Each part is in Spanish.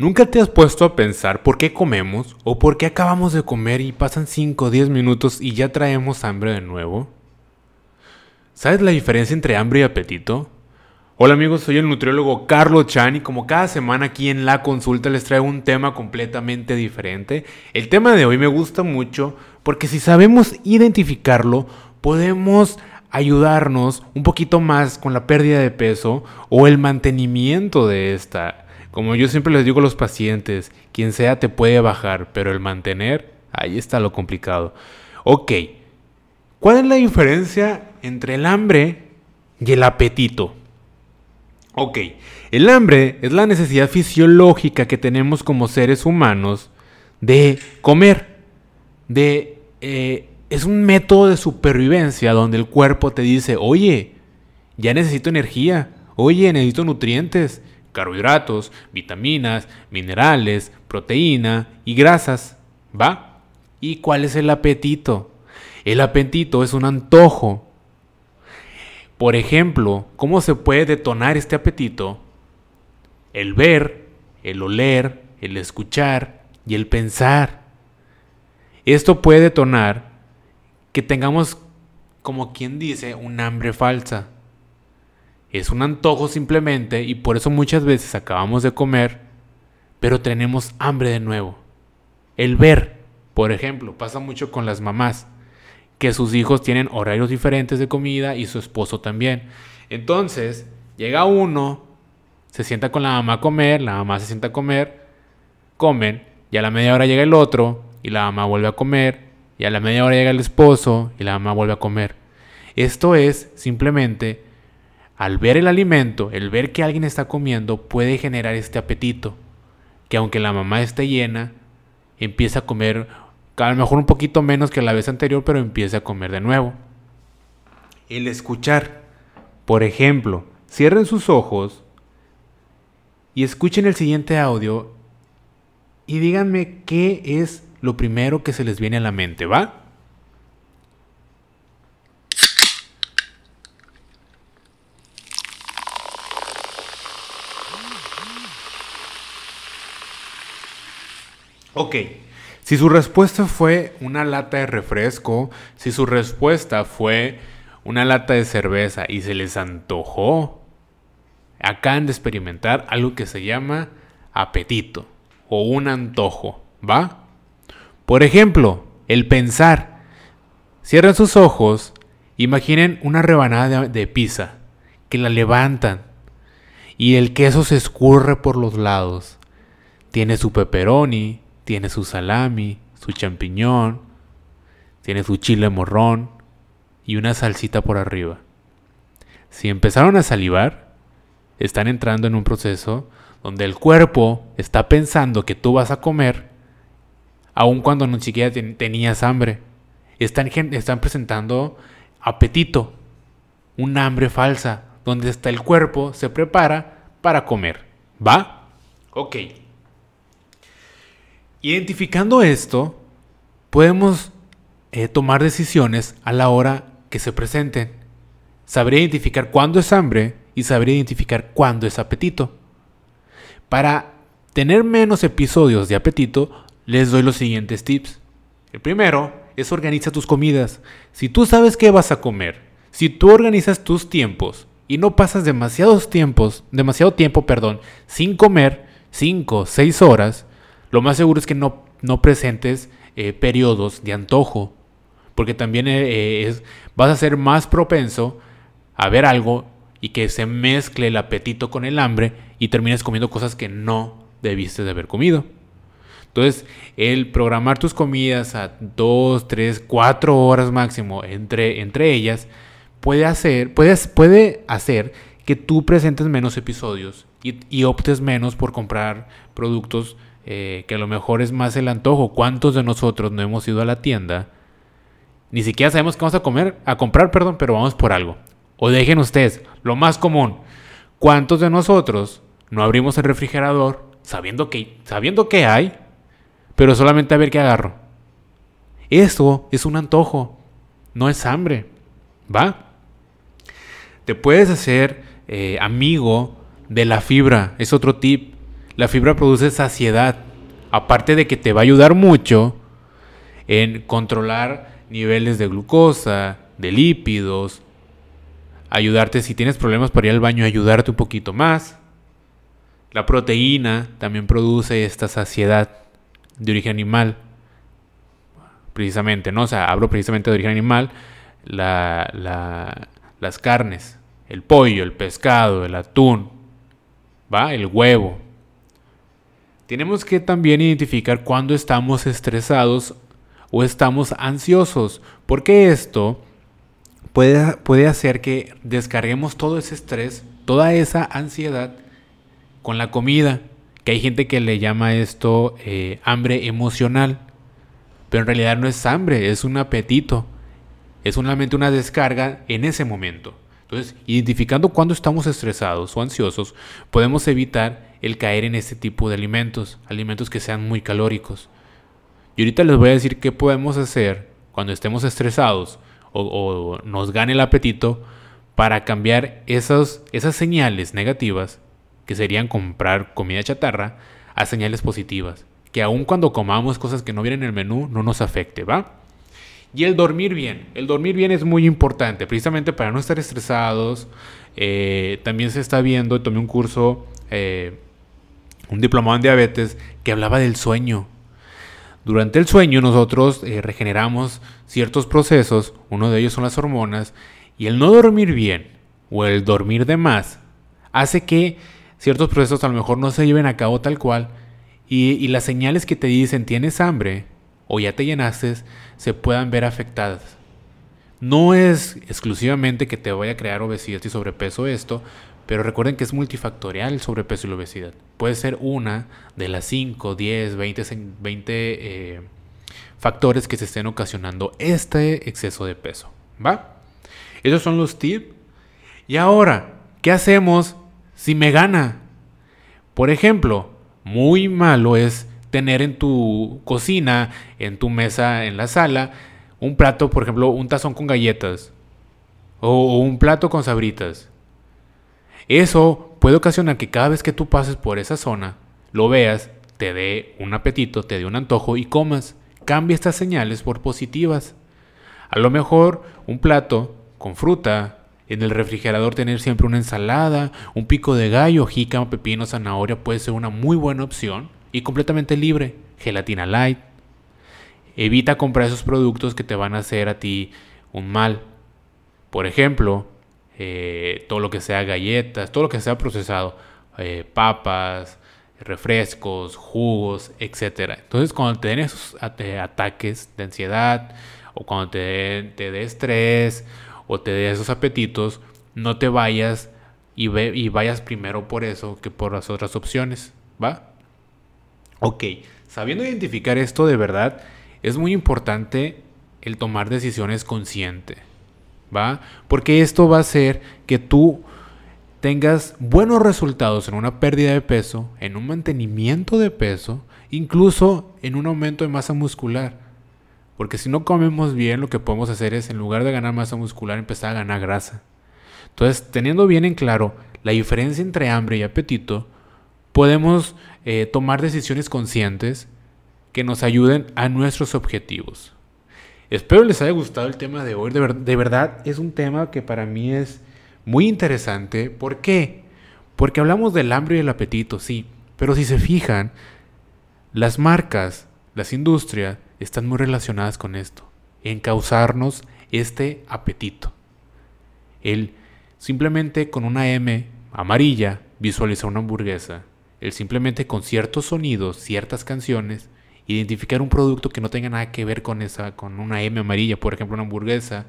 ¿Nunca te has puesto a pensar por qué comemos o por qué acabamos de comer y pasan 5 o 10 minutos y ya traemos hambre de nuevo? ¿Sabes la diferencia entre hambre y apetito? Hola amigos, soy el nutriólogo Carlos Chan y como cada semana aquí en la consulta les traigo un tema completamente diferente. El tema de hoy me gusta mucho porque si sabemos identificarlo, podemos ayudarnos un poquito más con la pérdida de peso o el mantenimiento de esta. Como yo siempre les digo a los pacientes, quien sea te puede bajar, pero el mantener, ahí está lo complicado. Ok, ¿cuál es la diferencia entre el hambre y el apetito? Ok, el hambre es la necesidad fisiológica que tenemos como seres humanos de comer, de... Eh, es un método de supervivencia donde el cuerpo te dice, oye, ya necesito energía, oye, necesito nutrientes, carbohidratos, vitaminas, minerales, proteína y grasas. ¿Va? ¿Y cuál es el apetito? El apetito es un antojo. Por ejemplo, ¿cómo se puede detonar este apetito? El ver, el oler, el escuchar y el pensar. Esto puede detonar que tengamos, como quien dice, un hambre falsa es un antojo simplemente y por eso muchas veces acabamos de comer, pero tenemos hambre de nuevo. El ver, por ejemplo, pasa mucho con las mamás, que sus hijos tienen horarios diferentes de comida y su esposo también. Entonces, llega uno, se sienta con la mamá a comer, la mamá se sienta a comer, comen, y a la media hora llega el otro, y la mamá vuelve a comer, y a la media hora llega el esposo, y la mamá vuelve a comer. Esto es simplemente al ver el alimento, el ver que alguien está comiendo, puede generar este apetito. Que aunque la mamá esté llena, empieza a comer a lo mejor un poquito menos que la vez anterior, pero empieza a comer de nuevo. El escuchar. Por ejemplo, cierren sus ojos y escuchen el siguiente audio y díganme qué es lo primero que se les viene a la mente, ¿va? Ok, si su respuesta fue una lata de refresco, si su respuesta fue una lata de cerveza y se les antojó, acaban de experimentar algo que se llama apetito o un antojo, ¿va? Por ejemplo, el pensar. Cierren sus ojos, imaginen una rebanada de, pizza, que la levantan y el queso se escurre por los lados. Tiene su pepperoni, tiene su salami, su champiñón, tiene su chile morrón y una salsita por arriba. Si empezaron a salivar, están entrando en un proceso donde el cuerpo está pensando que tú vas a comer, aun cuando no siquiera tenías hambre. Están, presentando apetito, un hambre falsa, donde hasta el cuerpo se prepara para comer. ¿Va? Ok. Identificando esto, podemos eh, tomar decisiones a la hora que se presenten. Saber identificar cuándo es hambre y saber identificar cuándo es apetito. Para tener menos episodios de apetito, les doy los siguientes tips. El primero es organiza tus comidas. Si tú sabes qué vas a comer, si tú organizas tus tiempos y no pasas demasiados tiempos, demasiado tiempo, perdón, sin comer, 5, 6 horas, lo más seguro es que no, no presentes eh, periodos de antojo, porque también eh, eh, es, vas a ser más propenso a ver algo y que se mezcle el apetito con el hambre y termines comiendo cosas que no debiste de haber comido. Entonces, el programar tus comidas a 2, 3, 4 horas máximo entre, entre ellas puede hacer, puede, hacer que tú presentes menos episodios y, y optes menos por comprar productos eh, que a lo mejor es más el antojo. ¿Cuántos de nosotros no hemos ido a la tienda? Ni siquiera sabemos qué vamos a comer, a comprar, perdón, pero vamos por algo. O dejen ustedes, lo más común. ¿Cuántos de nosotros no abrimos el refrigerador sabiendo que, sabiendo que hay, pero solamente a ver qué agarro? Eso es un antojo, no es hambre. ¿Va? Te puedes hacer eh, amigo de la fibra, es otro tip. La fibra produce saciedad. Aparte de que te va a ayudar mucho en controlar niveles de glucosa, de lípidos, ayudarte si tienes problemas para ir al baño, ayudarte un poquito más. La proteína también produce esta saciedad de origen animal. Precisamente, ¿no? O sea, hablo precisamente de origen animal. las carnes, el pollo, el pescado, el atún, ¿va? El huevo. Tenemos que también identificar cuando estamos estresados o estamos ansiosos, porque esto puede, puede hacer que descarguemos todo ese estrés, toda esa ansiedad con la comida, que hay gente que le llama esto eh, hambre emocional, pero en realidad no es hambre, es un apetito, es solamente una descarga en ese momento. Entonces, identificando cuando estamos estresados o ansiosos, podemos evitar el caer en este tipo de alimentos, alimentos que sean muy calóricos. Y ahorita les voy a decir qué podemos hacer cuando estemos estresados o, nos gane el apetito para cambiar esas señales negativas que serían comprar comida chatarra, a señales positivas. Que aun cuando comamos cosas que no vienen en el menú, no nos afecte, ¿va? Y el dormir bien. El dormir bien es muy importante, precisamente para no estar estresados. Eh, también se está viendo, tomé un curso, eh, un diplomado en diabetes, que hablaba del sueño. Durante el sueño nosotros eh, regeneramos ciertos procesos, uno de ellos son las hormonas, y el no dormir bien o el dormir de más hace que ciertos procesos a lo mejor no se lleven a cabo tal cual y, las señales que te dicen tienes hambre o ya te llenaste se puedan ver afectadas. No es exclusivamente que te vaya a crear obesidad y sobrepeso esto, pero recuerden que es multifactorial el sobrepeso y la obesidad. Puede ser una de las 5, 10, 20, 20 factores que se estén ocasionando este exceso de peso. ¿Va? Esos son los tips. Y ahora, ¿qué hacemos si me gana. Por ejemplo, muy malo es tener en tu cocina, en tu mesa, en la sala, un plato, por ejemplo, un tazón con galletas o un plato con sabritas. Eso puede ocasionar que cada vez que tú pases por esa zona, lo veas, te dé un apetito, te dé un antojo y comas. Cambia estas señales por positivas. A lo mejor un plato con fruta, en el refrigerador tener siempre una ensalada, un pico de gallo, jícama, pepino, zanahoria puede ser una muy buena opción y completamente libre. Gelatina light. Evita comprar esos productos que te van a hacer a ti un mal. Por ejemplo, eh, todo lo que sea galletas, todo lo que sea procesado, eh, papas, refrescos, jugos, etc. Entonces, cuando te den esos ataques de ansiedad o cuando te, te dé estrés o te dé esos apetitos, no te vayas y, ve, y vayas primero por eso que por las otras opciones, ¿va? Ok, sabiendo identificar esto de verdad, es muy importante el tomar decisiones consciente, Porque esto va a hacer que tú tengas buenos resultados en una pérdida de peso, en un mantenimiento de peso, incluso en un aumento de masa muscular. Porque si no comemos bien, lo que podemos hacer es, en lugar de ganar masa muscular, empezar a ganar grasa. Entonces, teniendo bien en claro la diferencia entre hambre y apetito, podemos eh, tomar decisiones conscientes que nos ayuden a nuestros objetivos. Espero les haya gustado el tema de hoy. De, verdad, es un tema que para mí es muy interesante. ¿Por qué? Porque hablamos del hambre y el apetito, sí. Pero si se fijan, las marcas, las industrias, están muy relacionadas con esto, en causarnos este apetito. El simplemente con una M amarilla visualizar una hamburguesa, el simplemente con ciertos sonidos, ciertas canciones, identificar un producto que no tenga nada que ver con esa, con una M amarilla, por ejemplo una hamburguesa.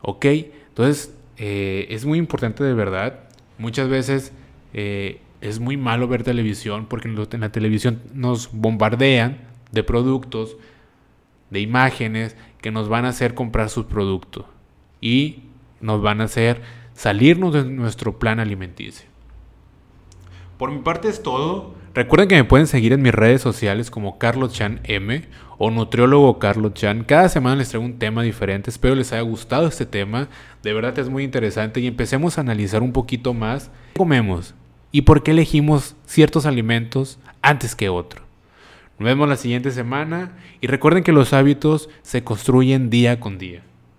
¿Ok? Entonces eh, es muy importante de verdad. Muchas veces eh, es muy malo ver televisión porque en la televisión nos bombardean de productos, de imágenes que nos van a hacer comprar sus productos y nos van a hacer salirnos de nuestro plan alimenticio. Por mi parte es todo. Recuerden que me pueden seguir en mis redes sociales como Carlos Chan M o Nutriólogo Carlos Chan. Cada semana les traigo un tema diferente. Espero les haya gustado este tema. De verdad es muy interesante y empecemos a analizar un poquito más. ¿Qué comemos? y por qué elegimos ciertos alimentos antes que otros. Nos vemos la siguiente semana y recuerden que los hábitos se construyen día con día.